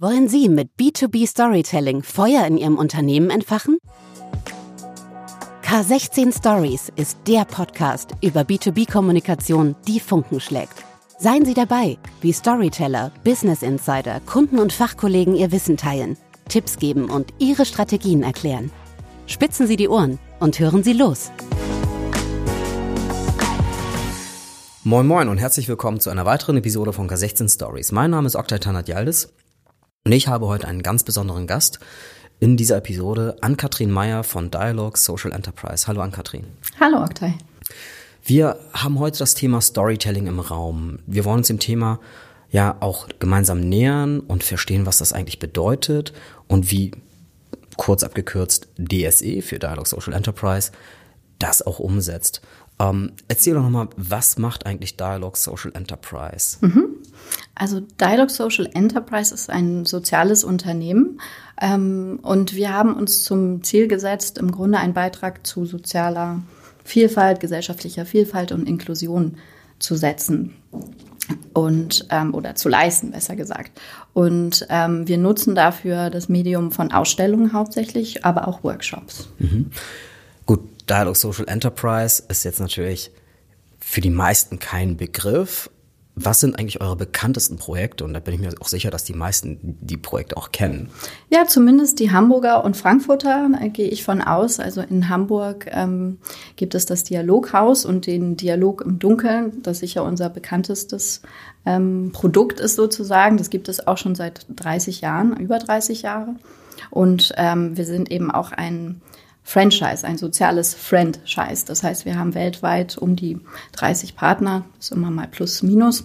Wollen Sie mit B2B Storytelling Feuer in Ihrem Unternehmen entfachen? K16 Stories ist der Podcast über B2B-Kommunikation, die Funken schlägt. Seien Sie dabei, wie Storyteller, Business Insider, Kunden und Fachkollegen ihr Wissen teilen, Tipps geben und ihre Strategien erklären. Spitzen Sie die Ohren und hören Sie los. Moin Moin und herzlich willkommen zu einer weiteren Episode von K16 Stories. Mein Name ist Oktay Tanat Yaldis und ich habe heute einen ganz besonderen Gast in dieser Episode, Ann-Kathrin Meyer von Dialog Social Enterprise. Hallo Ann-Kathrin. Hallo Oktay. Wir haben heute das Thema Storytelling im Raum. Wir wollen uns dem Thema ja auch gemeinsam nähern und verstehen, was das eigentlich bedeutet und wie kurz abgekürzt DSE für Dialog Social Enterprise das auch umsetzt. Ähm, erzähl doch nochmal, was macht eigentlich Dialog Social Enterprise? Mhm. Also Dialog Social Enterprise ist ein soziales Unternehmen ähm, und wir haben uns zum Ziel gesetzt, im Grunde einen Beitrag zu sozialer Vielfalt, gesellschaftlicher Vielfalt und Inklusion zu setzen und ähm, oder zu leisten, besser gesagt. Und ähm, wir nutzen dafür das Medium von Ausstellungen hauptsächlich, aber auch Workshops. Mhm. Gut, Dialog Social Enterprise ist jetzt natürlich für die meisten kein Begriff, was sind eigentlich eure bekanntesten Projekte? Und da bin ich mir auch sicher, dass die meisten die Projekte auch kennen. Ja, zumindest die Hamburger und Frankfurter gehe ich von aus. Also in Hamburg ähm, gibt es das Dialoghaus und den Dialog im Dunkeln, das sicher unser bekanntestes ähm, Produkt ist sozusagen. Das gibt es auch schon seit 30 Jahren, über 30 Jahre. Und ähm, wir sind eben auch ein Franchise, ein soziales Franchise. Das heißt, wir haben weltweit um die 30 Partner, das ist immer mal plus minus,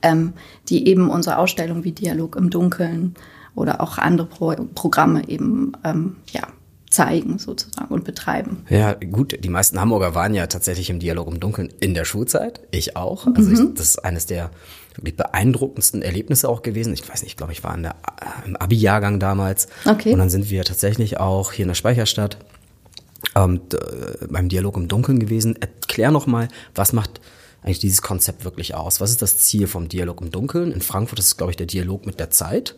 ähm, die eben unsere Ausstellung wie Dialog im Dunkeln oder auch andere Pro Programme eben ähm, ja, zeigen sozusagen und betreiben. Ja, gut, die meisten Hamburger waren ja tatsächlich im Dialog im Dunkeln in der Schulzeit. Ich auch. Also mhm. ich, das ist eines der wirklich beeindruckendsten Erlebnisse auch gewesen. Ich weiß nicht, ich glaube, ich war in der, äh, im Abi-Jahrgang damals. Okay. Und dann sind wir tatsächlich auch hier in der Speicherstadt ähm, beim Dialog im Dunkeln gewesen. Erklär noch mal, was macht eigentlich dieses Konzept wirklich aus? Was ist das Ziel vom Dialog im Dunkeln? In Frankfurt ist es, glaube ich, der Dialog mit der Zeit,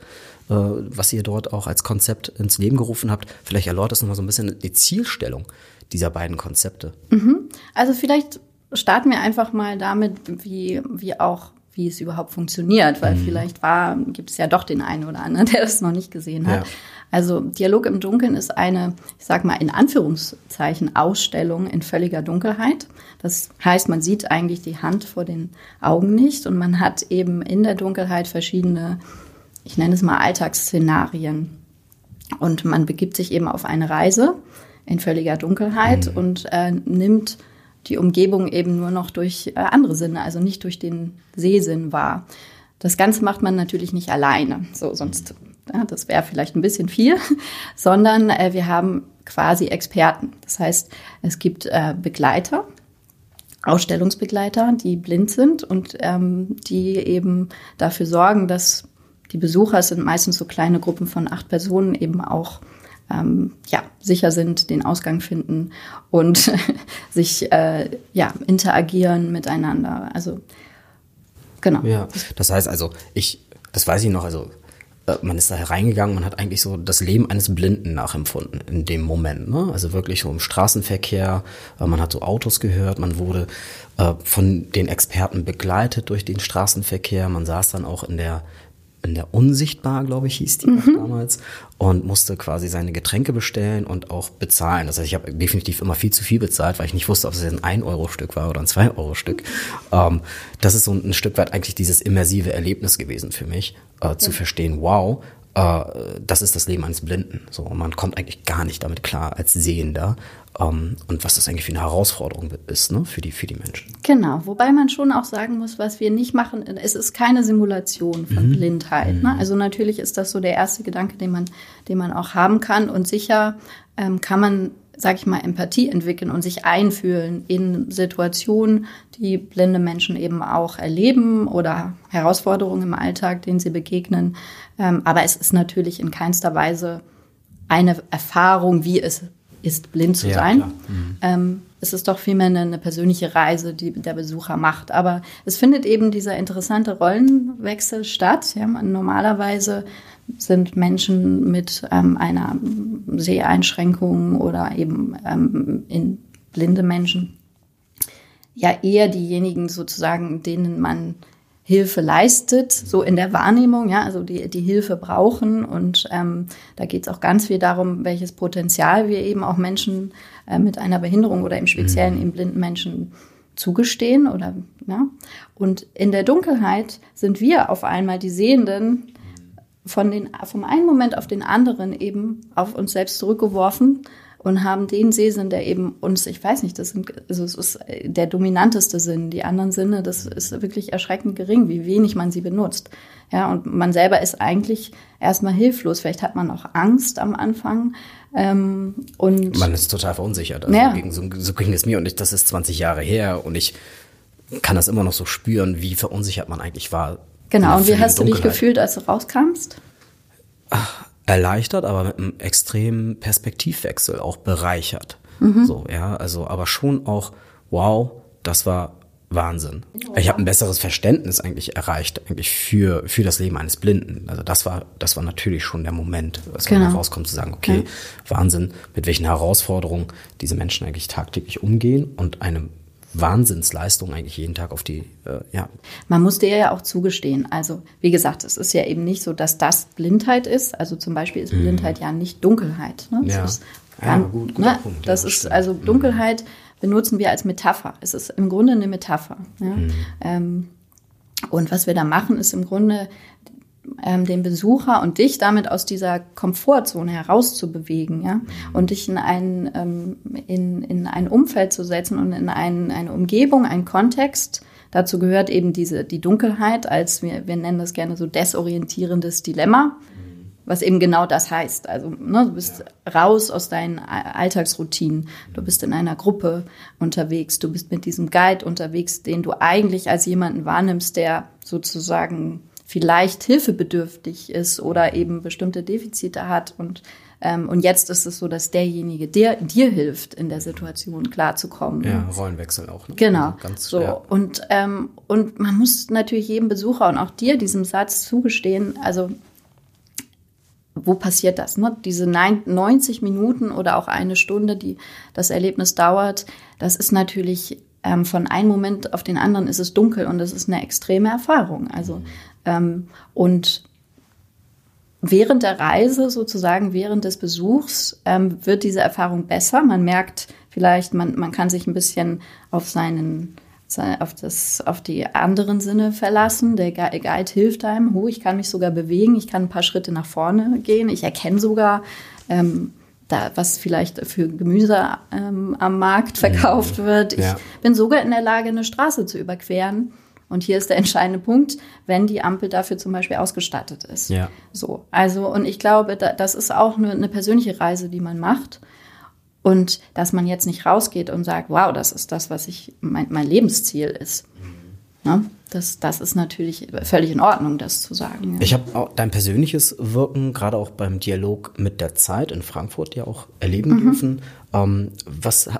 äh, was ihr dort auch als Konzept ins Leben gerufen habt. Vielleicht erläutert nochmal so ein bisschen die Zielstellung dieser beiden Konzepte. Mhm. Also vielleicht starten wir einfach mal damit, wie, wie auch wie es überhaupt funktioniert, weil mhm. vielleicht war, gibt es ja doch den einen oder anderen, der das noch nicht gesehen hat. Ja. Also Dialog im Dunkeln ist eine, ich sag mal in Anführungszeichen, Ausstellung in völliger Dunkelheit. Das heißt, man sieht eigentlich die Hand vor den Augen nicht und man hat eben in der Dunkelheit verschiedene, ich nenne es mal Alltagsszenarien. Und man begibt sich eben auf eine Reise in völliger Dunkelheit mhm. und äh, nimmt die Umgebung eben nur noch durch äh, andere Sinne, also nicht durch den Sehsinn wahr. Das Ganze macht man natürlich nicht alleine, so sonst ja, das wäre vielleicht ein bisschen viel, sondern äh, wir haben quasi Experten. Das heißt, es gibt äh, Begleiter, Ausstellungsbegleiter, die blind sind und ähm, die eben dafür sorgen, dass die Besucher, es sind meistens so kleine Gruppen von acht Personen, eben auch ähm, ja, sicher sind, den Ausgang finden und sich äh, ja, interagieren miteinander. Also genau. Ja, das heißt also, ich, das weiß ich noch, also äh, man ist da hereingegangen, man hat eigentlich so das Leben eines Blinden nachempfunden in dem Moment. Ne? Also wirklich so im Straßenverkehr, äh, man hat so Autos gehört, man wurde äh, von den Experten begleitet durch den Straßenverkehr, man saß dann auch in der in der Unsichtbar, glaube ich, hieß die mhm. damals, und musste quasi seine Getränke bestellen und auch bezahlen. Das heißt, ich habe definitiv immer viel zu viel bezahlt, weil ich nicht wusste, ob es ein 1-Euro-Stück war oder ein 2-Euro-Stück. Ähm, das ist so ein, ein, Stück weit eigentlich dieses immersive Erlebnis gewesen für mich, äh, ja. zu verstehen, wow, äh, das ist das Leben eines Blinden. So, und man kommt eigentlich gar nicht damit klar als Sehender. Ähm, und was das eigentlich für eine Herausforderung ist, ne, für die, für die Menschen. Genau, wobei man schon auch sagen muss, was wir nicht machen, es ist keine Simulation von mhm. Blindheit. Ne? Mhm. Also natürlich ist das so der erste Gedanke, den man, den man auch haben kann. Und sicher ähm, kann man sag ich mal, Empathie entwickeln und sich einfühlen in Situationen, die blinde Menschen eben auch erleben oder Herausforderungen im Alltag, denen sie begegnen. Ähm, aber es ist natürlich in keinster Weise eine Erfahrung, wie es ist, blind zu Ja, sein. Mhm. Ähm, es ist doch vielmehr eine, eine persönliche Reise, die der Besucher macht. Aber es findet eben dieser interessante Rollenwechsel statt. Ja, normalerweise sind Menschen mit ähm, einer Seheinschränkung oder eben ähm, in blinde Menschen ja eher diejenigen sozusagen, denen man Hilfe leistet, so in der Wahrnehmung, ja, also die, die Hilfe brauchen. Und ähm, da geht es auch ganz viel darum, welches Potenzial wir eben auch Menschen äh, mit einer Behinderung oder im Speziellen eben blinden Menschen zugestehen oder ja. Und in der Dunkelheit sind wir auf einmal die Sehenden von den, vom einen Moment auf den anderen eben auf uns selbst zurückgeworfen und haben den Sehsinn, der eben uns, ich weiß nicht, das, sind, also es ist der dominanteste Sinn. Die anderen Sinne, das ist wirklich erschreckend gering, wie wenig man sie benutzt. Ja, und man selber ist eigentlich erstmal hilflos. Vielleicht hat man auch Angst am Anfang. Ähm, und Man ist total verunsichert. Also Ja. so, so ging es mir und ich, das ist 20 Jahre her und ich kann das immer noch so spüren, wie verunsichert man eigentlich war. genau, und wie hast du dich gefühlt, als du rauskamst? Erleichtert, aber mit einem extremen Perspektivwechsel auch bereichert. Mhm. So, ja, also aber schon auch, wow, das war Wahnsinn. Ich habe ein besseres Verständnis eigentlich erreicht, eigentlich für, für das Leben eines Blinden. Also das war, das war natürlich schon der Moment, als man Genau. rauskommt, zu sagen, okay, Wahnsinn, mit welchen Herausforderungen diese Menschen eigentlich tagtäglich umgehen und eine Wahnsinnsleistung eigentlich jeden Tag auf die, äh, ja, Man muss dir ja auch zugestehen. Also, wie gesagt, es ist ja eben nicht so, dass das Blindheit ist. Also zum Beispiel ist Blindheit ja nicht Dunkelheit. Ne? Das Mhm. Ja. ist Ja, gut, ne? Punkt, Das ja, ist stimmt. also Dunkelheit benutzen wir als Metapher. Es ist im Grunde eine Metapher. Ja? Mhm. Ähm, und was wir da machen, ist im Grunde ähm, den Besucher und dich damit aus dieser Komfortzone herauszubewegen, ja, und dich in ein, ähm, in, in ein Umfeld zu setzen und in ein, eine Umgebung, einen Kontext. Dazu gehört eben diese, die Dunkelheit als, wir, wir nennen das gerne so desorientierendes Dilemma, was eben genau das heißt. Also ne, du bist raus aus deinen Alltagsroutinen, du bist in einer Gruppe unterwegs, du bist mit diesem Guide unterwegs, den du eigentlich als jemanden wahrnimmst, der sozusagen vielleicht hilfebedürftig ist oder eben bestimmte Defizite hat und ähm, und jetzt ist es so, dass derjenige, der dir hilft, in der Situation klarzukommen. ja Rollenwechsel auch. Ne? Genau. Also ganz, so. ja. Und, ähm, und man muss natürlich jedem Besucher und auch dir diesem Satz zugestehen, also wo passiert das? Ne? Diese nein- 90 Minuten oder auch eine Stunde, die das Erlebnis dauert, das ist natürlich ähm, von einem Moment auf den anderen ist es dunkel und das ist eine extreme Erfahrung. Also ähm, und während der Reise, sozusagen während des Besuchs, ähm, wird diese Erfahrung besser. Man merkt vielleicht, man, man kann sich ein bisschen auf seinen se- auf, das, auf die anderen Sinne verlassen. Der Gui- Guide hilft einem. Oh, ich kann mich sogar bewegen, ich kann ein paar Schritte nach vorne gehen. Ich erkenne sogar, ähm, da, was vielleicht für Gemüse ähm, am Markt verkauft wird. Ich Ja. bin sogar in der Lage, eine Straße zu überqueren. Und hier ist der entscheidende Punkt, wenn die Ampel dafür zum Beispiel ausgestattet ist. Ja. So, also, und ich glaube, da, das ist auch eine, eine persönliche Reise, die man macht. Und dass man jetzt nicht rausgeht und sagt, wow, das ist das, was ich, mein, mein Lebensziel ist. Ne? Das, das ist natürlich völlig in Ordnung, das zu sagen. ja. Ich habe dein persönliches Wirken, gerade auch beim Dialog mit der Zeit in Frankfurt ja auch erleben Mhm. dürfen. Ähm, was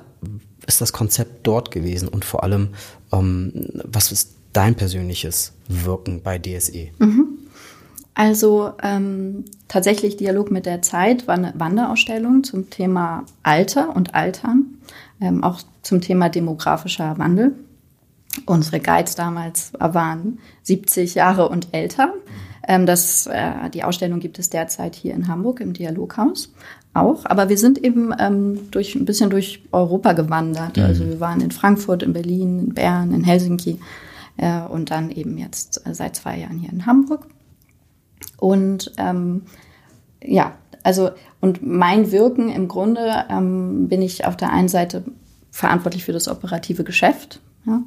ist das Konzept dort gewesen und vor allem, ähm, was ist dein persönliches Wirken bei DSE? Also ähm, tatsächlich Dialog mit der Zeit war eine Wanderausstellung zum Thema Alter und Altern, ähm, auch zum Thema demografischer Wandel. Unsere Guides damals waren 70 Jahre und älter. Ähm, das, äh, die Ausstellung gibt es derzeit hier in Hamburg im Dialoghaus auch. Aber wir sind eben ähm, durch, ein bisschen durch Europa gewandert. Also wir waren in Frankfurt, in Berlin, in Bern, in Helsinki äh, und dann eben jetzt äh, seit zwei Jahren hier in Hamburg. Und ähm, ja, also und mein Wirken im Grunde ähm, bin ich auf der einen Seite verantwortlich für das operative Geschäft, ja,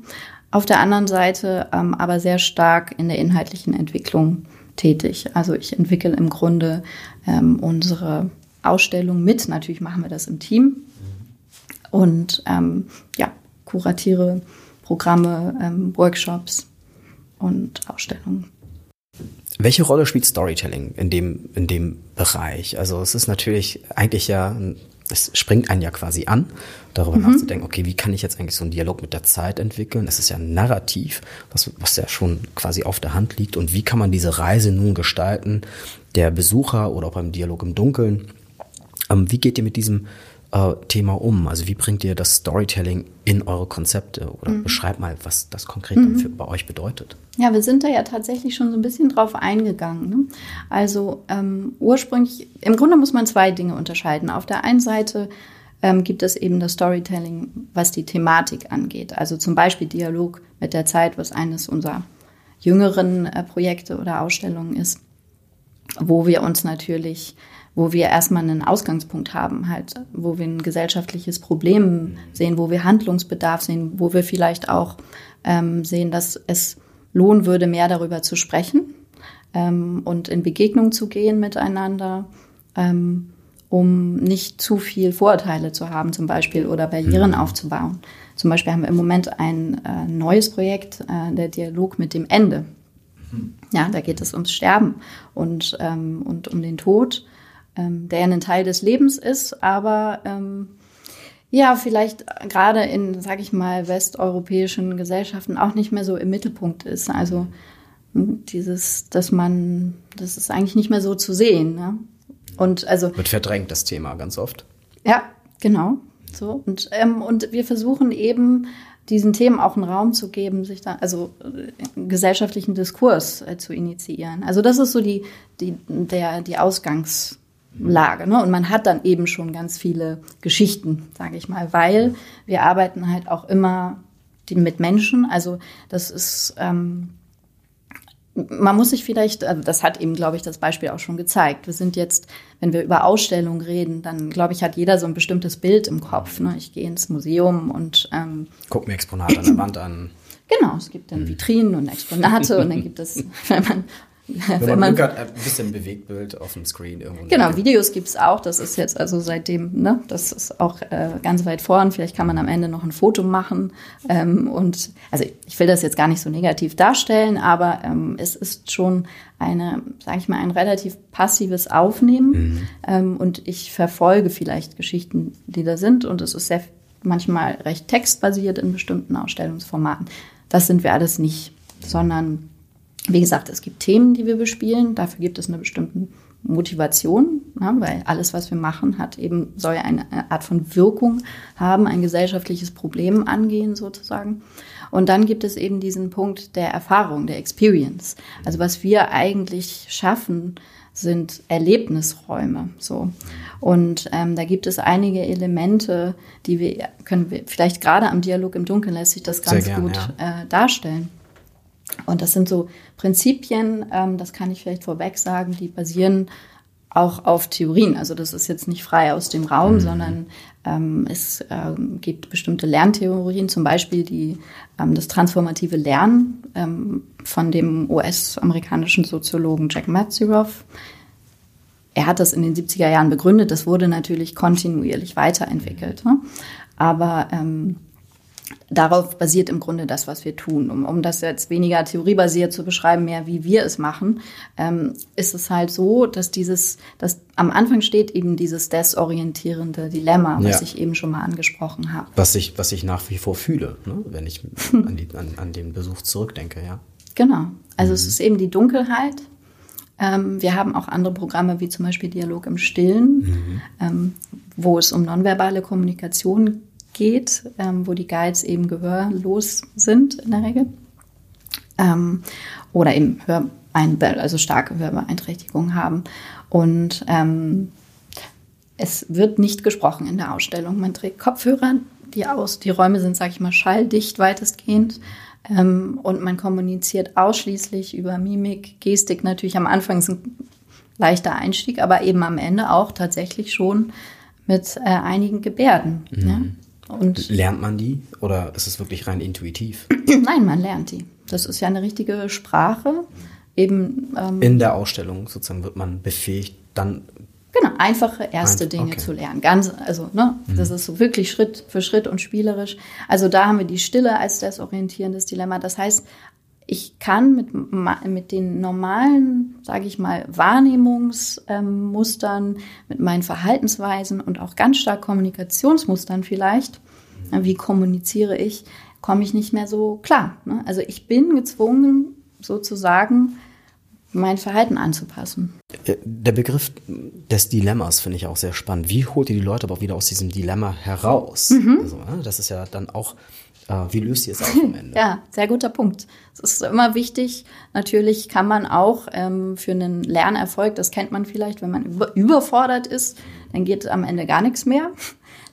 auf der anderen Seite ähm, aber sehr stark in der inhaltlichen Entwicklung tätig. Also ich entwickle im Grunde ähm, unsere Ausstellung mit. Natürlich machen wir das im Team und ähm, ja, kuratiere Programme, ähm, Workshops und Ausstellungen. Welche Rolle spielt Storytelling in dem, in dem Bereich? Also es ist natürlich eigentlich ja ein es springt einen ja quasi an, darüber mhm. nachzudenken, okay, wie kann ich jetzt eigentlich so einen Dialog mit der Zeit entwickeln? Das ist ja ein Narrativ, was, was ja schon quasi auf der Hand liegt. Und wie kann man diese Reise nun gestalten, der Besucher oder auch beim Dialog im Dunkeln? Ähm, wie geht ihr mit diesem äh, Thema um? Also wie bringt ihr das Storytelling in eure Konzepte? Oder mhm. beschreibt mal, was das konkret mhm. für, bei euch bedeutet. Ja, wir sind da ja tatsächlich schon so ein bisschen drauf eingegangen. Ne? Also ähm, ursprünglich, im Grunde muss man zwei Dinge unterscheiden. Auf der einen Seite ähm, gibt es eben das Storytelling, was die Thematik angeht. Also zum Beispiel Dialog mit der Zeit, was eines unserer jüngeren äh, Projekte oder Ausstellungen ist, wo wir uns natürlich wo wir erstmal einen Ausgangspunkt haben, halt, wo wir ein gesellschaftliches Problem sehen, wo wir Handlungsbedarf sehen, wo wir vielleicht auch ähm, sehen, dass es lohnen würde, mehr darüber zu sprechen ähm, und in Begegnung zu gehen miteinander, ähm, um nicht zu viel Vorurteile zu haben, zum Beispiel, oder Barrieren mhm. aufzubauen. Zum Beispiel haben wir im Moment ein äh, neues Projekt, äh, der Dialog mit dem Ende. Mhm. Ja, da geht es ums Sterben und, ähm, und um den Tod ähm, der ein Teil des Lebens ist, aber ähm, ja, vielleicht gerade in, sag ich mal, westeuropäischen Gesellschaften auch nicht mehr so im Mittelpunkt ist. Also hm, dieses, dass man, das ist eigentlich nicht mehr so zu sehen. Ne? Und also wird verdrängt das Thema ganz oft. Ja, genau. So und ähm, und wir versuchen eben diesen Themen auch einen Raum zu geben, sich da, also äh, gesellschaftlichen Diskurs äh, zu initiieren. Also das ist so die, die, der, die Ausgangs, Lage. Ne? Und man hat dann eben schon ganz viele Geschichten, sage ich mal, weil wir arbeiten halt auch immer mit Menschen. Also das ist, ähm, man muss sich vielleicht, also das hat eben, glaube ich, das Beispiel auch schon gezeigt. Wir sind jetzt, wenn wir über Ausstellungen reden, dann glaube ich, hat jeder so ein bestimmtes Bild im Kopf. Ne? Ich gehe ins Museum und ähm, guck mir Exponate an der Wand an. Genau, es gibt dann mhm. Vitrinen und Exponate und dann gibt es, wenn man wenn, wenn man, Glück hat, ein bisschen Bewegtbild auf dem Screen irgendwo. Genau, Videos gibt es auch. Das ist jetzt also seitdem, ne, das ist auch äh, ganz weit vorn. Vielleicht kann man am Ende noch ein Foto machen. Ähm, und also ich will das jetzt gar nicht so negativ darstellen, aber ähm, es ist schon eine, sage ich mal, ein relativ passives Aufnehmen. Mhm. Ähm, und ich verfolge vielleicht Geschichten, die da sind. Und es ist sehr manchmal recht textbasiert in bestimmten Ausstellungsformaten. Das sind wir alles nicht, sondern wie gesagt, es gibt Themen, die wir bespielen. Dafür gibt es eine bestimmte Motivation, ja, weil alles, was wir machen, hat eben soll eine Art von Wirkung haben, ein gesellschaftliches Problem angehen sozusagen. Und dann gibt es eben diesen Punkt der Erfahrung, der Experience. Also was wir eigentlich schaffen, sind Erlebnisräume. So und ähm, da gibt es einige Elemente, die wir können wir vielleicht gerade am Dialog im Dunkeln lässt sich das ganz gern, gut ja. äh, darstellen. Und das sind so Prinzipien, ähm, das kann ich vielleicht vorweg sagen, die basieren auch auf Theorien. Also das ist jetzt nicht frei aus dem Raum, mhm. sondern ähm, es ähm, gibt bestimmte Lerntheorien, zum Beispiel die, ähm, das transformative Lernen ähm, von dem US-amerikanischen Soziologen Jack Matsuroff. Er hat das in den 70er Jahren begründet. Das wurde natürlich kontinuierlich weiterentwickelt. Ne? Aber ähm, darauf basiert im Grunde das, was wir tun. Um, um das jetzt weniger theoriebasiert zu beschreiben, mehr wie wir es machen, ähm, ist es halt so, dass dieses, dass am Anfang steht eben dieses desorientierende Dilemma, was ja. ich eben schon mal angesprochen habe. Was ich, was ich nach wie vor fühle, ne? wenn ich an, die, an, an den Besuch zurückdenke, ja. Genau. Also mhm. es ist eben die Dunkelheit. Ähm, wir haben auch andere Programme, wie zum Beispiel Dialog im Stillen, mhm. ähm, wo es um nonverbale Kommunikation geht geht, ähm, wo die Guides eben gehörlos sind in der Regel. Ähm, oder eben Hörbein also starke Hörbeeinträchtigungen haben. Und ähm, es wird nicht gesprochen in der Ausstellung. Man trägt Kopfhörer, die aus, die Räume sind, sage ich mal, schalldicht weitestgehend. Ähm, und man kommuniziert ausschließlich über Mimik, Gestik. Natürlich am Anfang ist ein leichter Einstieg, aber eben am Ende auch tatsächlich schon mit äh, einigen Gebärden. Mhm. Und lernt man die oder ist es wirklich rein intuitiv? Nein, man lernt die. Das ist ja eine richtige Sprache. Eben, ähm, In der Ausstellung sozusagen wird man befähigt, dann Genau, einfache erste Dinge okay. zu lernen. Ganz, also, ne, mhm. das ist so wirklich Schritt für Schritt und spielerisch. Also da haben wir die Stille als desorientierendes Dilemma. Das heißt, ich kann mit, mit den normalen, sage ich mal, Wahrnehmungsmustern, mit meinen Verhaltensweisen und auch ganz stark Kommunikationsmustern vielleicht, wie kommuniziere ich, komme ich nicht mehr so klar. Ne? Also ich bin gezwungen, sozusagen mein Verhalten anzupassen. Äh, der Begriff des Dilemmas finde ich auch sehr spannend. Wie holt ihr die Leute aber auch wieder aus diesem Dilemma heraus? Mhm. Also, ne, das ist ja dann auch äh, wie löst ihr es auf am Ende? ja, sehr guter Punkt. Es ist immer wichtig. Natürlich kann man auch ähm, für einen Lernerfolg, das kennt man vielleicht, wenn man über, überfordert ist, dann geht am Ende gar nichts mehr.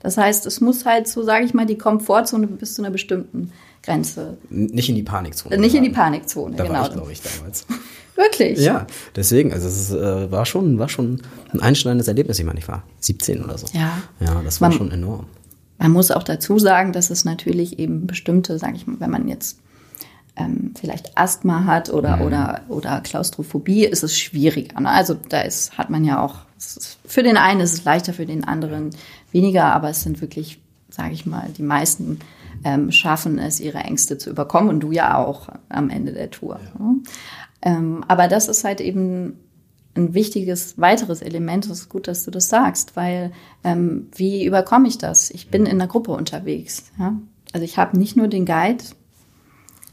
Das heißt, es muss halt so, sage ich mal, die Komfortzone bis zu einer bestimmten Grenze. Nicht in die Panikzone. Nicht in die Panikzone, da genau. War ich, glaube ich, damals. Wirklich? Ja, deswegen, also es äh, war schon, war schon ein einschneidendes Erlebnis. Ich meine, ich war 17 oder so. Ja. Ja, das war man, schon enorm. Man muss auch dazu sagen, dass es natürlich eben bestimmte, sage ich mal, wenn man jetzt ähm, vielleicht Asthma hat oder, mhm. oder, oder Klaustrophobie, ist es schwieriger. Ne? Also da ist, hat man ja auch, für den einen ist es leichter, für den anderen weniger, aber es sind wirklich, sage ich mal, die meisten ähm, schaffen es, ihre Ängste zu überkommen und du ja auch am Ende der Tour. Ja. Ne? Ähm, aber das ist halt eben ein wichtiges weiteres Element. Es ist gut, dass du das sagst, weil ähm, wie überkomme ich das? Ich bin in einer Gruppe unterwegs. Ja? Also ich habe nicht nur den Guide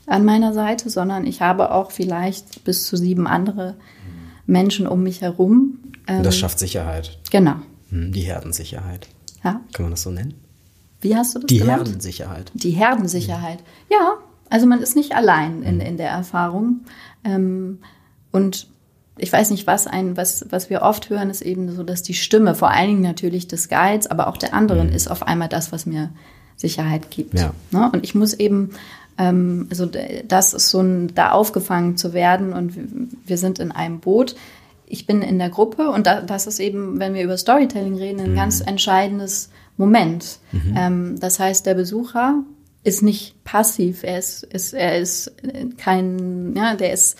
an meiner Seite, sondern ich habe auch vielleicht bis zu sieben andere Menschen um mich herum. Ähm, das schafft Sicherheit. Genau. Hm, die Herdensicherheit. Ja. Kann man das so nennen? Wie hast du das Die genannt? Herdensicherheit. Die Herdensicherheit. Ja, also man ist nicht allein in, in der Erfahrung. Ähm, und ich weiß nicht, was ein, was, was wir oft hören, ist eben so, dass die Stimme, vor allen Dingen natürlich des Guides, aber auch der anderen, mhm. ist auf einmal das, was mir Sicherheit gibt. Ja. Ne? Und ich muss eben, ähm, also das ist so ein, da aufgefangen zu werden und wir sind in einem Boot. Ich bin in der Gruppe und da, das ist eben, wenn wir über Storytelling reden, ein mhm. ganz entscheidendes Moment. Mhm. Ähm, das heißt, der Besucher ist nicht passiv, er ist, ist, er ist kein, ja, der ist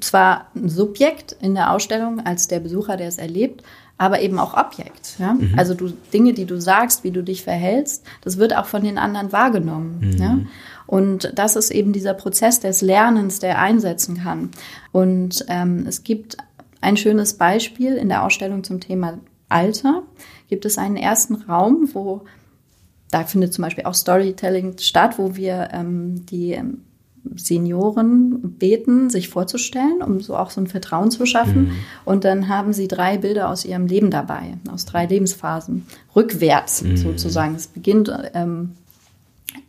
zwar ein Subjekt in der Ausstellung als der Besucher, der es erlebt, aber eben auch Objekt. Ja? Mhm. Also du Dinge, die du sagst, wie du dich verhältst, das wird auch von den anderen wahrgenommen. Mhm. Ja? Und das ist eben dieser Prozess des Lernens, der einsetzen kann. Und ähm, es gibt ein schönes Beispiel in der Ausstellung zum Thema Alter. Gibt es einen ersten Raum, wo da findet zum Beispiel auch Storytelling statt, wo wir ähm, die ähm, Senioren beten, sich vorzustellen, um so auch so ein Vertrauen zu schaffen. Mhm. Und dann haben sie drei Bilder aus ihrem Leben dabei, aus drei Lebensphasen, rückwärts mhm. sozusagen. Es beginnt ähm,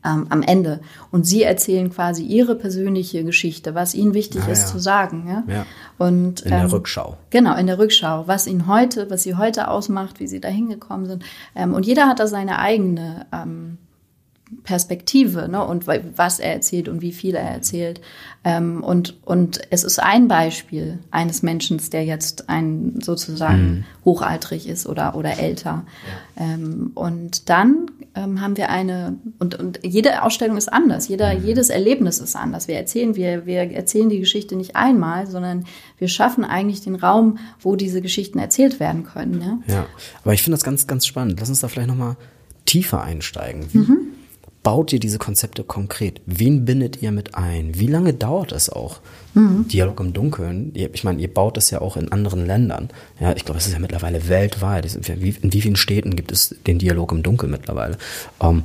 ähm, am Ende. Und sie erzählen quasi ihre persönliche Geschichte, was ihnen wichtig ah, ist ja. zu sagen. Ja? ja. Und, in der ähm, Rückschau. Genau, in der Rückschau, was ihnen heute, was sie heute ausmacht, wie sie da hingekommen sind. Ähm, und jeder hat da seine eigene ähm, Perspektive ne? und was er erzählt und wie viel er erzählt. Ähm, und, und es ist ein Beispiel eines Menschen, der jetzt ein sozusagen mhm. hochaltrig ist oder, oder älter. Ja. Ähm, und dann ähm, haben wir eine, und, und jede Ausstellung ist anders, jeder, mhm. jedes Erlebnis ist anders. Wir erzählen, wir, wir erzählen die Geschichte nicht einmal, sondern wir schaffen eigentlich den Raum, wo diese Geschichten erzählt werden können. Ja, ja. aber ich finde das ganz, ganz spannend. Lass uns da vielleicht nochmal tiefer einsteigen. Wie, mhm baut ihr diese Konzepte konkret? Wen bindet ihr mit ein? Wie lange dauert es auch? Mhm. Dialog im Dunkeln. Ich meine, ihr baut das ja auch in anderen Ländern. Ja, ich glaube, es ist ja mittlerweile weltweit. In wie vielen Städten gibt es den Dialog im Dunkeln mittlerweile? Ähm,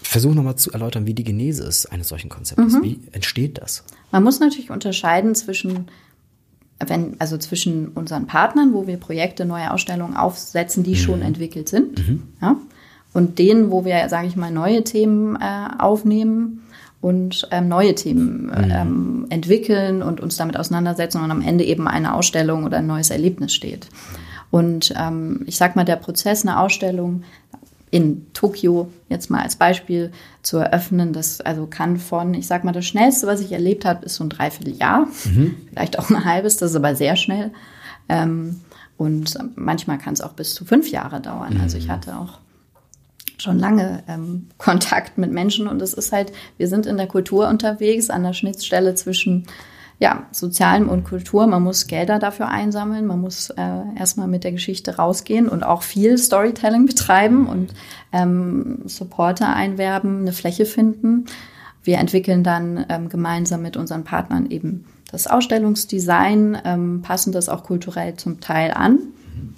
versuch nochmal zu erläutern, wie die Genese ist eines solchen Konzeptes. Mhm. Wie entsteht das? Man muss natürlich unterscheiden zwischen wenn, also zwischen unseren Partnern, wo wir Projekte, neue Ausstellungen aufsetzen, die mhm. schon entwickelt sind. Mhm. Ja? Und denen, wo wir, sage ich mal, neue Themen äh, aufnehmen und ähm, neue Themen mhm. ähm, entwickeln und uns damit auseinandersetzen und am Ende eben eine Ausstellung oder ein neues Erlebnis steht. Und ähm, ich sag mal, der Prozess, eine Ausstellung in Tokio jetzt mal als Beispiel zu eröffnen, das also kann von, ich sag mal, das Schnellste, was ich erlebt habe, ist so ein Dreivierteljahr, mhm. vielleicht auch ein halbes, das ist aber sehr schnell. Ähm, und manchmal kann es auch bis zu fünf Jahre dauern. Mhm. Also ich hatte auch schon lange ähm, Kontakt mit Menschen. Und es ist halt, wir sind in der Kultur unterwegs, an der Schnittstelle zwischen ja, Sozialem und Kultur. Man muss Gelder dafür einsammeln, man muss äh, erstmal mit der Geschichte rausgehen und auch viel Storytelling betreiben und ähm, Supporter einwerben, eine Fläche finden. Wir entwickeln dann ähm, gemeinsam mit unseren Partnern eben das Ausstellungsdesign, ähm, passen das auch kulturell zum Teil an,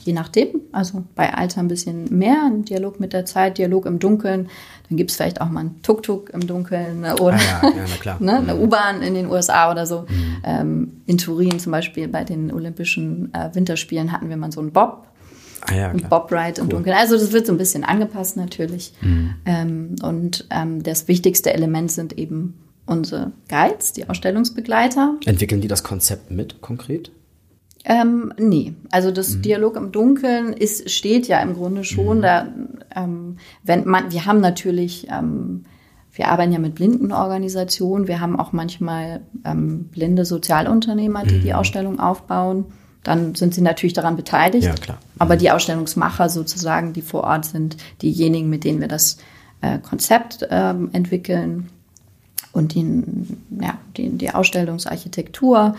je nachdem. Also bei Alter ein bisschen mehr, ein Dialog mit der Zeit, Dialog im Dunkeln. Dann gibt es vielleicht auch mal ein Tuk-Tuk im Dunkeln ne, oder ah, ja, ja, ne, eine mhm. U-Bahn in den USA oder so. Mhm. Ähm, in Turin zum Beispiel bei den Olympischen äh, Winterspielen hatten wir mal so einen Bob. Ah, ja, ein Bob-Ride im cool. Dunkeln. Also das wird so ein bisschen angepasst natürlich. Mhm. Ähm, und ähm, das wichtigste Element sind eben unsere Guides, die Ausstellungsbegleiter. Entwickeln die das Konzept mit konkret? Ähm, nee, also das mhm. Dialog im Dunkeln ist, steht ja im Grunde schon mhm. da. Ähm, wenn man, wir haben natürlich, ähm, wir arbeiten ja mit Blindenorganisationen, wir haben auch manchmal ähm, blinde Sozialunternehmer, die mhm. die Ausstellung aufbauen. Dann sind sie natürlich daran beteiligt. Ja, klar. Aber mhm. die Ausstellungsmacher sozusagen, die vor Ort sind, diejenigen, mit denen wir das äh, Konzept ähm, entwickeln und die, ja, die, die Ausstellungsarchitektur.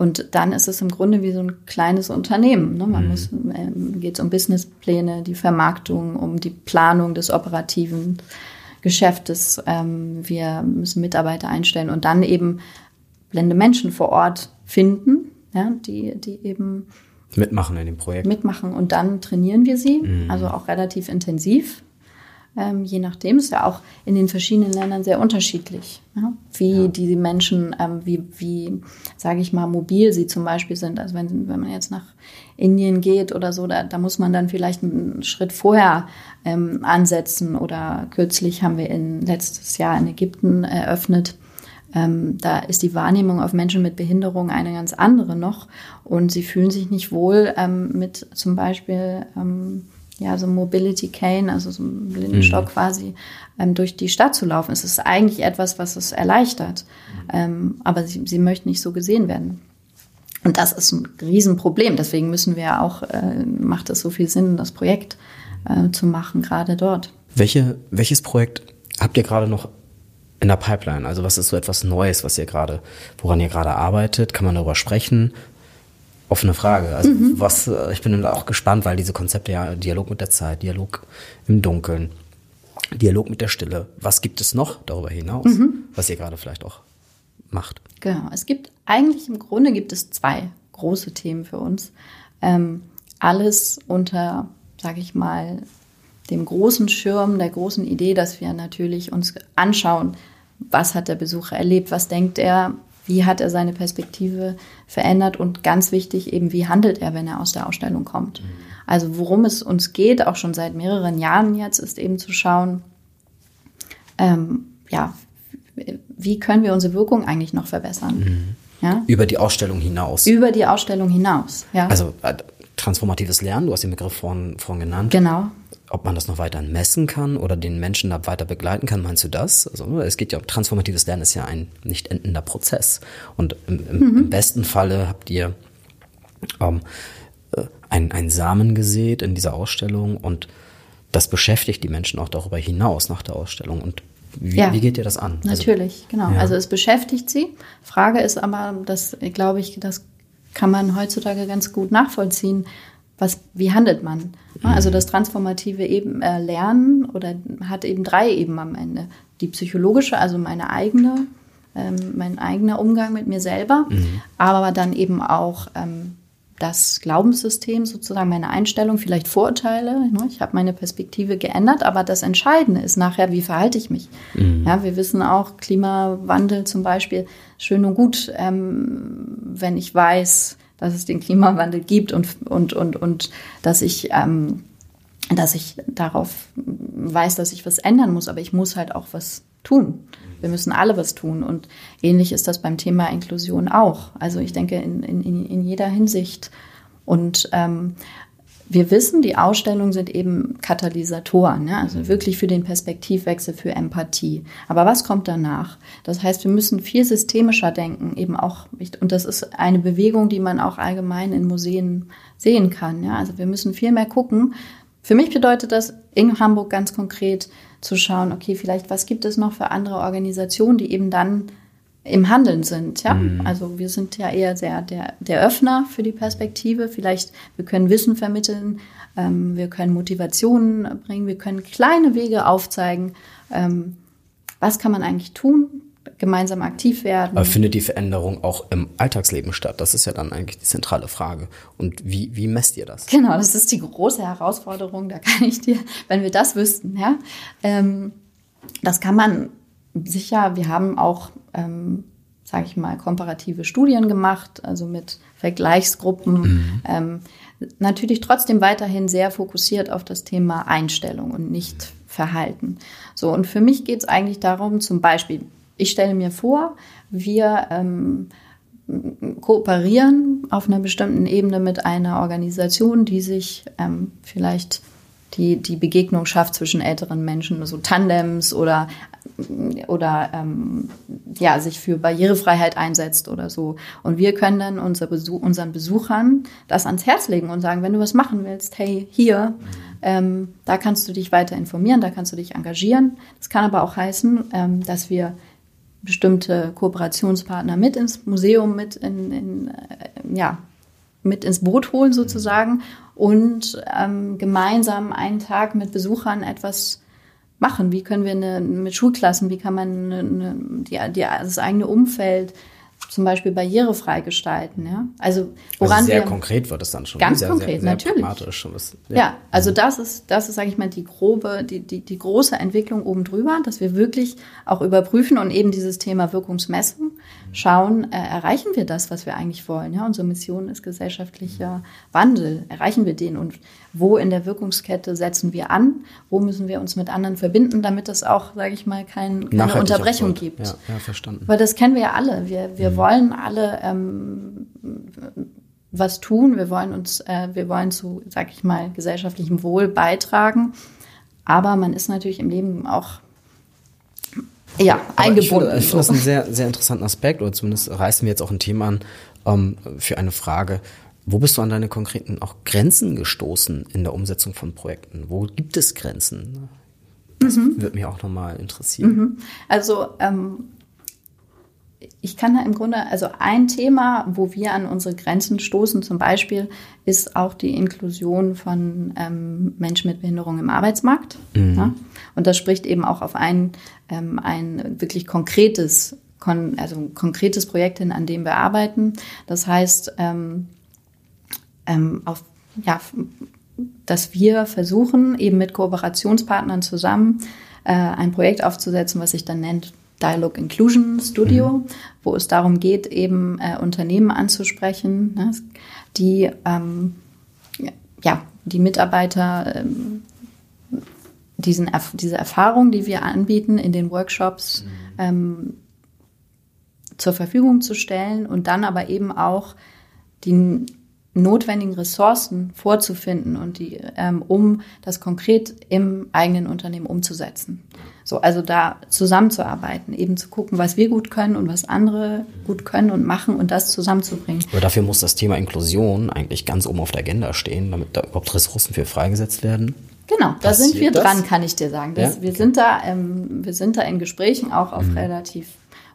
Und dann ist es im Grunde wie so ein kleines Unternehmen. Ne? Man mhm. muss, ähm, geht es um Businesspläne, die Vermarktung, um die Planung des operativen Geschäftes. Ähm, wir müssen Mitarbeiter einstellen und dann eben blende Menschen vor Ort finden, ja, die, die eben mitmachen in dem Projekt. Mitmachen und dann trainieren wir sie, mhm. also auch relativ intensiv ähm, je nachdem, ist ja auch in den verschiedenen Ländern sehr unterschiedlich, ja? wie ja. die Menschen, ähm, wie, wie sage ich mal, mobil sie zum Beispiel sind. Also wenn, wenn man jetzt nach Indien geht oder so, da, da muss man dann vielleicht einen Schritt vorher ähm, ansetzen. Oder kürzlich haben wir in letztes Jahr in Ägypten eröffnet. Ähm, da ist die Wahrnehmung auf Menschen mit Behinderung eine ganz andere noch. Und sie fühlen sich nicht wohl ähm, mit zum Beispiel ähm, ja, so Mobility Cane, also so ein Blindenstock mhm. quasi, ähm, durch die Stadt zu laufen. Es ist eigentlich etwas, was es erleichtert. Ähm, aber sie, sie möchten nicht so gesehen werden. Und das ist ein Riesenproblem. Deswegen müssen wir auch, äh, macht es so viel Sinn, das Projekt äh, zu machen, gerade dort. Welche, welches Projekt habt ihr gerade noch in der Pipeline? Also was ist so etwas Neues, was ihr gerade, woran ihr gerade arbeitet? Kann man darüber sprechen? Offene Frage. Also mhm. was, äh, ich bin auch gespannt, weil diese Konzepte ja Dialog mit der Zeit, Dialog im Dunkeln, Dialog mit der Stille. Was gibt es noch darüber hinaus, mhm. was ihr gerade vielleicht auch macht? Genau, es gibt eigentlich im Grunde gibt es zwei große Themen für uns. Ähm, alles unter, sage ich mal, dem großen Schirm, der großen Idee, dass wir natürlich uns anschauen, was hat der Besucher erlebt, was denkt er, wie hat er seine Perspektive verändert und ganz wichtig eben, wie handelt er, wenn er aus der Ausstellung kommt. Mhm. Also worum es uns geht, auch schon seit mehreren Jahren jetzt, ist eben zu schauen, ähm, ja, wie können wir unsere Wirkung eigentlich noch verbessern? Mhm. Ja? Über die Ausstellung hinaus. Über die Ausstellung hinaus, ja. Also äh, transformatives Lernen, du hast den Begriff vorhin, vorhin genannt. Genau ob man das noch weiter messen kann oder den Menschen da weiter begleiten kann, meinst du das? Also es geht ja um transformatives Lernen ist ja ein nicht endender Prozess. Und im, im, mhm. im besten Falle habt ihr ähm, äh, einen, einen Samen gesät in dieser Ausstellung und das beschäftigt die Menschen auch darüber hinaus nach der Ausstellung. Und wie, ja, wie geht ihr das an? Also natürlich, also, genau. Ja. Also es beschäftigt sie. Frage ist aber, das glaube ich, das kann man heutzutage ganz gut nachvollziehen was, wie handelt man? Also mhm. das transformative eben, äh, Lernen oder hat eben drei Eben am Ende. Die psychologische, also meine eigene, ähm, mein eigener Umgang mit mir selber, mhm. aber dann eben auch ähm, das Glaubenssystem sozusagen, meine Einstellung, vielleicht Vorurteile. Ne? Ich habe meine Perspektive geändert, aber das Entscheidende ist nachher, wie verhalte ich mich? Mhm. Ja, wir wissen auch, Klimawandel zum Beispiel, schön und gut, ähm, wenn ich weiß, dass es den Klimawandel gibt und, und, und, und dass ich, ähm, dass ich darauf weiß, dass ich was ändern muss, aber ich muss halt auch was tun. Wir müssen alle was tun. Und ähnlich ist das beim Thema Inklusion auch. Also ich denke in, in, in jeder Hinsicht. Und ähm, wir wissen, die Ausstellungen sind eben Katalysatoren, ja, also wirklich für den Perspektivwechsel, für Empathie. Aber was kommt danach? Das heißt, wir müssen viel systemischer denken, eben auch, und das ist eine Bewegung, die man auch allgemein in Museen sehen kann. Ja, also wir müssen viel mehr gucken. Für mich bedeutet das in Hamburg ganz konkret zu schauen, okay, vielleicht was gibt es noch für andere Organisationen, die eben dann im Handeln sind. Ja? Mhm. Also wir sind ja eher sehr der, der Öffner für die Perspektive. Vielleicht, wir können Wissen vermitteln, ähm, wir können Motivationen bringen, wir können kleine Wege aufzeigen. Ähm, was kann man eigentlich tun, gemeinsam aktiv werden. Aber findet die Veränderung auch im Alltagsleben statt? Das ist ja dann eigentlich die zentrale Frage. Und wie, wie messt ihr das? Genau, das ist die große Herausforderung. Da kann ich dir, wenn wir das wüssten, ja, ähm, das kann man sicher. Wir haben auch, ähm, sage ich mal, komparative Studien gemacht, also mit Vergleichsgruppen. Mhm. Ähm, natürlich trotzdem weiterhin sehr fokussiert auf das Thema Einstellung und nicht Verhalten. So, und für mich geht es eigentlich darum, zum Beispiel, ich stelle mir vor, wir ähm, kooperieren auf einer bestimmten Ebene mit einer Organisation, die sich ähm, vielleicht die, die Begegnung schafft zwischen älteren Menschen, so Tandems oder, oder ähm, ja, sich für Barrierefreiheit einsetzt oder so. Und wir können dann unser Besuch, unseren Besuchern das ans Herz legen und sagen, wenn du was machen willst, hey, hier, ähm, da kannst du dich weiter informieren, da kannst du dich engagieren. Das kann aber auch heißen, ähm, dass wir bestimmte Kooperationspartner mit ins Museum, mit in, in äh, ja, mit ins Boot holen sozusagen und ähm, gemeinsam einen Tag mit Besuchern etwas machen. Wie können wir eine, mit Schulklassen, wie kann man eine, die, die, das eigene Umfeld zum Beispiel barrierefrei gestalten. Ja? Also woran also sehr wir, konkret wird es dann schon. Ganz sehr, konkret, sehr, natürlich. Was, ja. ja. also das ist, das ist, sage ich mal, die grobe, die, die, die große Entwicklung oben drüber, dass wir wirklich auch überprüfen und eben dieses Thema Wirkungsmessung schauen, äh, erreichen wir das, was wir eigentlich wollen. Ja? Unsere Mission ist gesellschaftlicher Wandel. Erreichen wir den und wo in der Wirkungskette setzen wir an? Wo müssen wir uns mit anderen verbinden, damit es auch, sage ich mal, kein, keine Unterbrechung gibt? Ja, ja, verstanden. Weil das kennen wir ja alle. Wir, wir mhm. wollen alle ähm, was tun. Wir wollen uns, äh, wir wollen zu, sage ich mal, gesellschaftlichem Wohl beitragen. Aber man ist natürlich im Leben auch ja, eingebunden. Ich finde, find das einen sehr, sehr interessanten Aspekt, oder zumindest reißen wir jetzt auch ein Thema an ähm, für eine Frage. Wo bist du an deine konkreten auch Grenzen gestoßen in der Umsetzung von Projekten? Wo gibt es Grenzen? Das mhm. würde mich auch nochmal interessieren. Mhm. Also ähm, ich kann da im Grunde, also ein Thema, wo wir an unsere Grenzen stoßen, zum Beispiel, ist auch die Inklusion von ähm, Menschen mit Behinderung im Arbeitsmarkt. Mhm. Ja? Und das spricht eben auch auf ein, ähm, ein wirklich konkretes, kon also ein konkretes Projekt hin, an dem wir arbeiten. Das heißt, ähm, ähm, auf, ja, dass wir versuchen, eben mit Kooperationspartnern zusammen äh, ein Projekt aufzusetzen, was sich dann nennt Dialogue Inclusion Studio, mhm. wo es darum geht, eben äh, Unternehmen anzusprechen, ne, die ähm, ja die Mitarbeiter ähm, diesen, diese Erfahrung, die wir anbieten in den Workshops, mhm. ähm, zur Verfügung zu stellen und dann aber eben auch die notwendigen Ressourcen vorzufinden und die, ähm, um das konkret im eigenen Unternehmen umzusetzen. So, also da zusammenzuarbeiten, eben zu gucken, was wir gut können und was andere gut können und machen und das zusammenzubringen. Aber dafür muss das Thema Inklusion eigentlich ganz oben auf der Agenda stehen, damit da überhaupt Ressourcen für freigesetzt werden. Genau, da sind wir das? dran, kann ich dir sagen. Das, ja? Wir sind da, ähm, wir sind da in Gesprächen auch auf mhm. relativ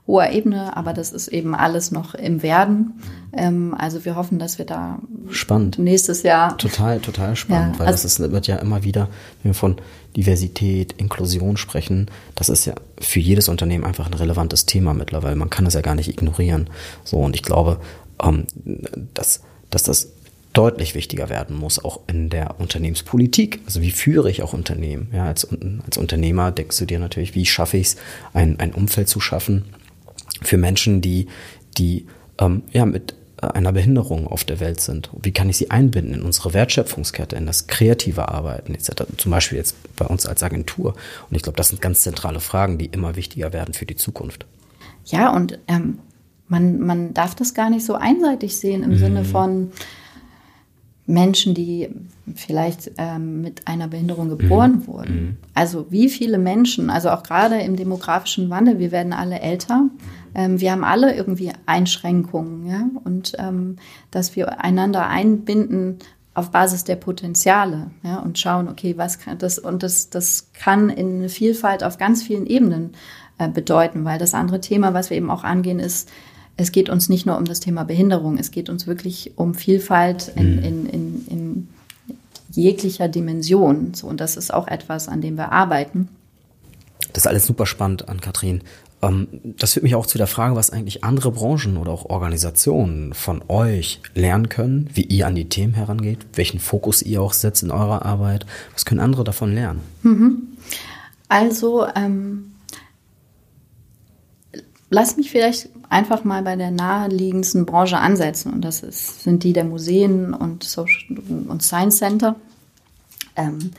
hoher Ebene, aber das ist eben alles noch im Werden. Ähm, also wir hoffen, dass wir da spannend nächstes Jahr total total spannend, ja, weil also das ist, wird ja immer wieder, wenn wir von Diversität, Inklusion sprechen, das ist ja für jedes Unternehmen einfach ein relevantes Thema mittlerweile. Man kann das ja gar nicht ignorieren. So und ich glaube, ähm, dass dass das deutlich wichtiger werden muss, auch in der Unternehmenspolitik. Also wie führe ich auch Unternehmen? Ja, als, als Unternehmer denkst du dir natürlich, wie schaffe ich es, ein, ein Umfeld zu schaffen, für Menschen, die, die ähm, ja, mit äh, einer Behinderung auf der Welt sind. Wie kann ich sie einbinden in unsere Wertschöpfungskette, in das kreative Arbeiten etc. Zum Beispiel jetzt bei uns als Agentur. Und ich glaube, das sind ganz zentrale Fragen, die immer wichtiger werden für die Zukunft. Ja, und ähm, man, man darf das gar nicht so einseitig sehen im mhm. Sinne von, Menschen, die vielleicht ähm, mit einer Behinderung geboren mhm. wurden. Mhm. Also wie viele Menschen, also auch gerade im demografischen Wandel, wir werden alle älter, ähm, wir haben alle irgendwie Einschränkungen, ja, und ähm, dass wir einander einbinden auf Basis der Potenziale, ja, und schauen, okay, was kann das, und das, das kann in Vielfalt auf ganz vielen Ebenen äh, bedeuten, weil das andere Thema, was wir eben auch angehen, ist, es geht uns nicht nur um das Thema Behinderung, es geht uns wirklich um Vielfalt in, mhm. in, in, in jeglicher Dimension. So, und das ist auch etwas, an dem wir arbeiten. Das ist alles super spannend an Kathrin. Ähm, das führt mich auch zu der Frage, was eigentlich andere Branchen oder auch Organisationen von euch lernen können, wie ihr an die Themen herangeht, welchen Fokus ihr auch setzt in eurer Arbeit. Was können andere davon lernen? Mhm. Also, ähm, lass mich vielleicht einfach mal bei der naheliegendsten Branche ansetzen. Und das ist, sind die der Museen und, Social und Science Center. Ähm,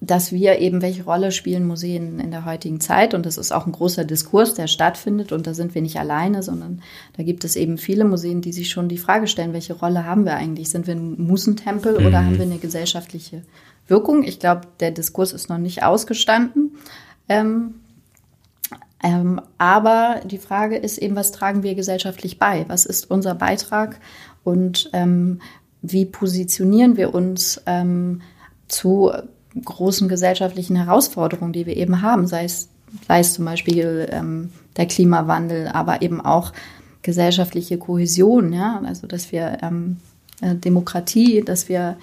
dass wir eben, welche Rolle spielen Museen in der heutigen Zeit? Und das ist auch ein großer Diskurs, der stattfindet. Und da sind wir nicht alleine, sondern da gibt es eben viele Museen, die sich schon die Frage stellen, welche Rolle haben wir eigentlich? Sind wir ein Musentempel mhm. oder haben wir eine gesellschaftliche Wirkung? Ich glaube, der Diskurs ist noch nicht ausgestanden. Ähm, ähm, aber die Frage ist eben, was tragen wir gesellschaftlich bei? Was ist unser Beitrag? Und ähm, wie positionieren wir uns ähm, zu großen gesellschaftlichen Herausforderungen, die wir eben haben, sei es, sei es zum Beispiel ähm, der Klimawandel, aber eben auch gesellschaftliche Kohäsion, ja, also dass wir ähm, äh, Demokratie, dass wir,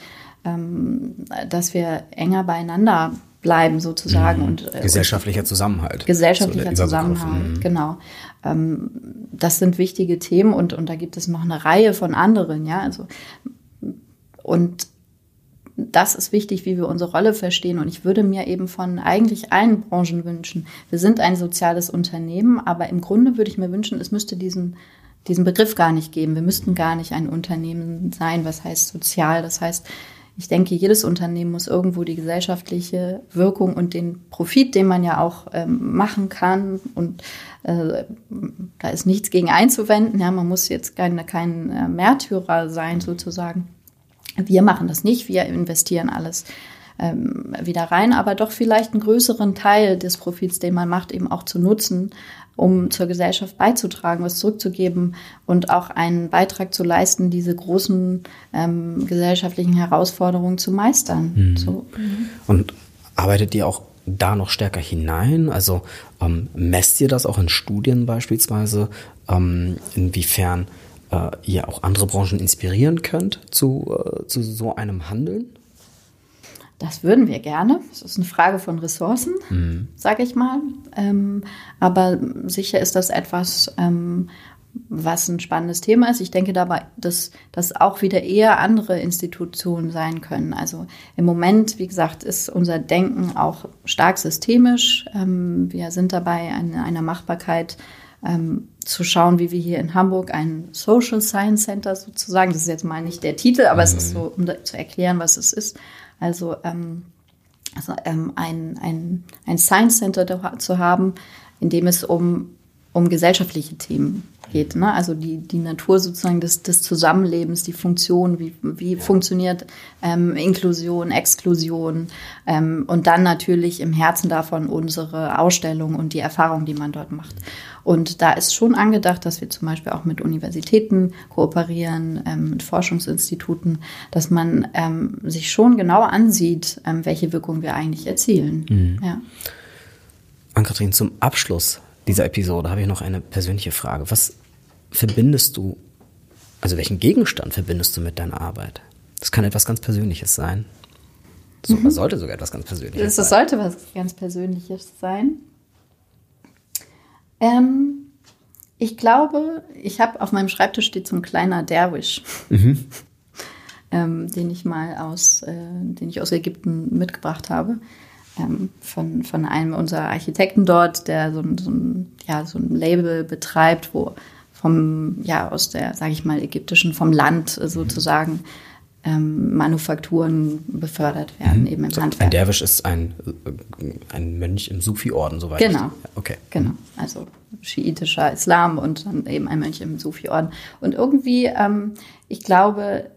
ähm, dass wir enger beieinander bleiben sozusagen. Mhm. Und, äh, gesellschaftlicher Zusammenhalt. Gesellschaftlicher so Zusammenhalt, mhm. genau. Ähm, das sind wichtige Themen und, und da gibt es noch eine Reihe von anderen, ja. Also, und das ist wichtig, wie wir unsere Rolle verstehen. Und ich würde mir eben von eigentlich allen Branchen wünschen. Wir sind ein soziales Unternehmen, aber im Grunde würde ich mir wünschen, es müsste diesen, diesen Begriff gar nicht geben. Wir müssten gar nicht ein Unternehmen sein, was heißt sozial. Das heißt, ich denke, jedes Unternehmen muss irgendwo die gesellschaftliche Wirkung und den Profit, den man ja auch ähm, machen kann, und äh, da ist nichts gegen einzuwenden. Ja, man muss jetzt keine, kein äh, Märtyrer sein, sozusagen. Wir machen das nicht, wir investieren alles ähm, wieder rein, aber doch vielleicht einen größeren Teil des Profits, den man macht, eben auch zu nutzen, um zur Gesellschaft beizutragen, was zurückzugeben und auch einen Beitrag zu leisten, diese großen ähm, gesellschaftlichen Herausforderungen zu meistern. Mhm. So. Und arbeitet ihr auch da noch stärker hinein? Also ähm, messt ihr das auch in Studien beispielsweise, ähm, inwiefern äh, ihr auch andere Branchen inspirieren könnt zu, äh, zu so einem Handeln? Das würden wir gerne. Das ist eine Frage von Ressourcen, mhm. sage ich mal. Ähm, aber sicher ist das etwas, ähm, was ein spannendes Thema ist. Ich denke dabei, dass das auch wieder eher andere Institutionen sein können. Also im Moment, wie gesagt, ist unser Denken auch stark systemisch. Ähm, wir sind dabei, an einer Machbarkeit ähm, zu schauen, wie wir hier in Hamburg ein Social Science Center sozusagen, das ist jetzt mal nicht der Titel, aber mhm. es ist so, um zu erklären, was es ist, also, ähm, also ähm, ein, ein, ein Science Center zu haben, in dem es um, um gesellschaftliche Themen geht. Ne? Also die, die Natur sozusagen des, des Zusammenlebens, die Funktion, wie, wie funktioniert ähm, Inklusion, Exklusion ähm, und dann natürlich im Herzen davon unsere Ausstellung und die Erfahrung, die man dort macht. Und da ist schon angedacht, dass wir zum Beispiel auch mit Universitäten kooperieren, ähm, mit Forschungsinstituten, dass man ähm, sich schon genau ansieht, ähm, welche Wirkung wir eigentlich erzielen. Mhm. Ja. Ann-Kathrin, zum Abschluss dieser Episode habe ich noch eine persönliche Frage. Was verbindest du, also welchen Gegenstand verbindest du mit deiner Arbeit? Das kann etwas ganz Persönliches sein. So, mhm. sollte sogar etwas ganz Persönliches das sein. Das sollte was ganz Persönliches sein. Ähm, ich glaube, ich habe auf meinem Schreibtisch steht so ein kleiner Derwisch, mhm. ähm, den ich mal aus, äh, den ich aus Ägypten mitgebracht habe. Ähm, von, von einem unserer Architekten dort, der so, so, ein, ja, so ein Label betreibt, wo vom, ja, aus der, sage ich mal, ägyptischen, vom Land sozusagen ähm, Manufakturen befördert werden, mhm. eben im so, Handwerk. Ein Derwisch ist ein, äh, ein Mönch im Sufi-Orden, soweit Genau. Ich, okay. Genau. Also schiitischer Islam und dann eben ein Mönch im Sufi-Orden. Und irgendwie, ähm, ich glaube,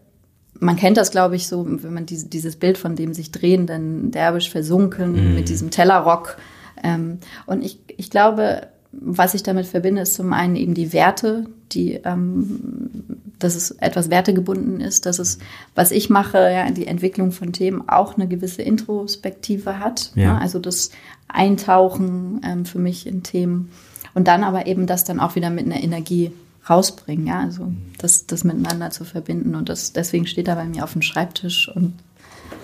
man kennt das, glaube ich, so, wenn man diese, dieses Bild von dem sich drehenden Derwisch versunken mhm. mit diesem Tellerrock. Ähm, und ich, ich glaube, was ich damit verbinde, ist zum einen eben die Werte, die, ähm, dass es etwas wertegebunden ist, dass es, was ich mache, ja, die Entwicklung von Themen auch eine gewisse Introspektive hat. Ja. ja also das Eintauchen ähm, für mich in Themen und dann aber eben das dann auch wieder mit einer Energie rausbringen, ja, also das, das miteinander zu verbinden und das, deswegen steht er bei mir auf dem Schreibtisch und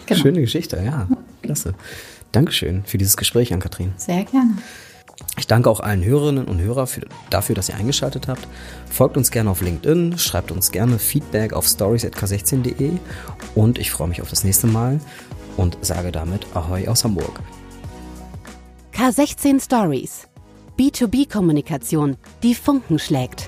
genau. Schöne Geschichte, ja, klasse. Dankeschön für dieses Gespräch, Ann-Kathrin. Sehr gerne. Ich danke auch allen Hörerinnen und Hörern für, dafür, dass ihr eingeschaltet habt. Folgt uns gerne auf LinkedIn, schreibt uns gerne Feedback auf stories.k16.de und ich freue mich auf das nächste Mal und sage damit Ahoi aus Hamburg. K16 Stories. B2B-Kommunikation, die Funken schlägt.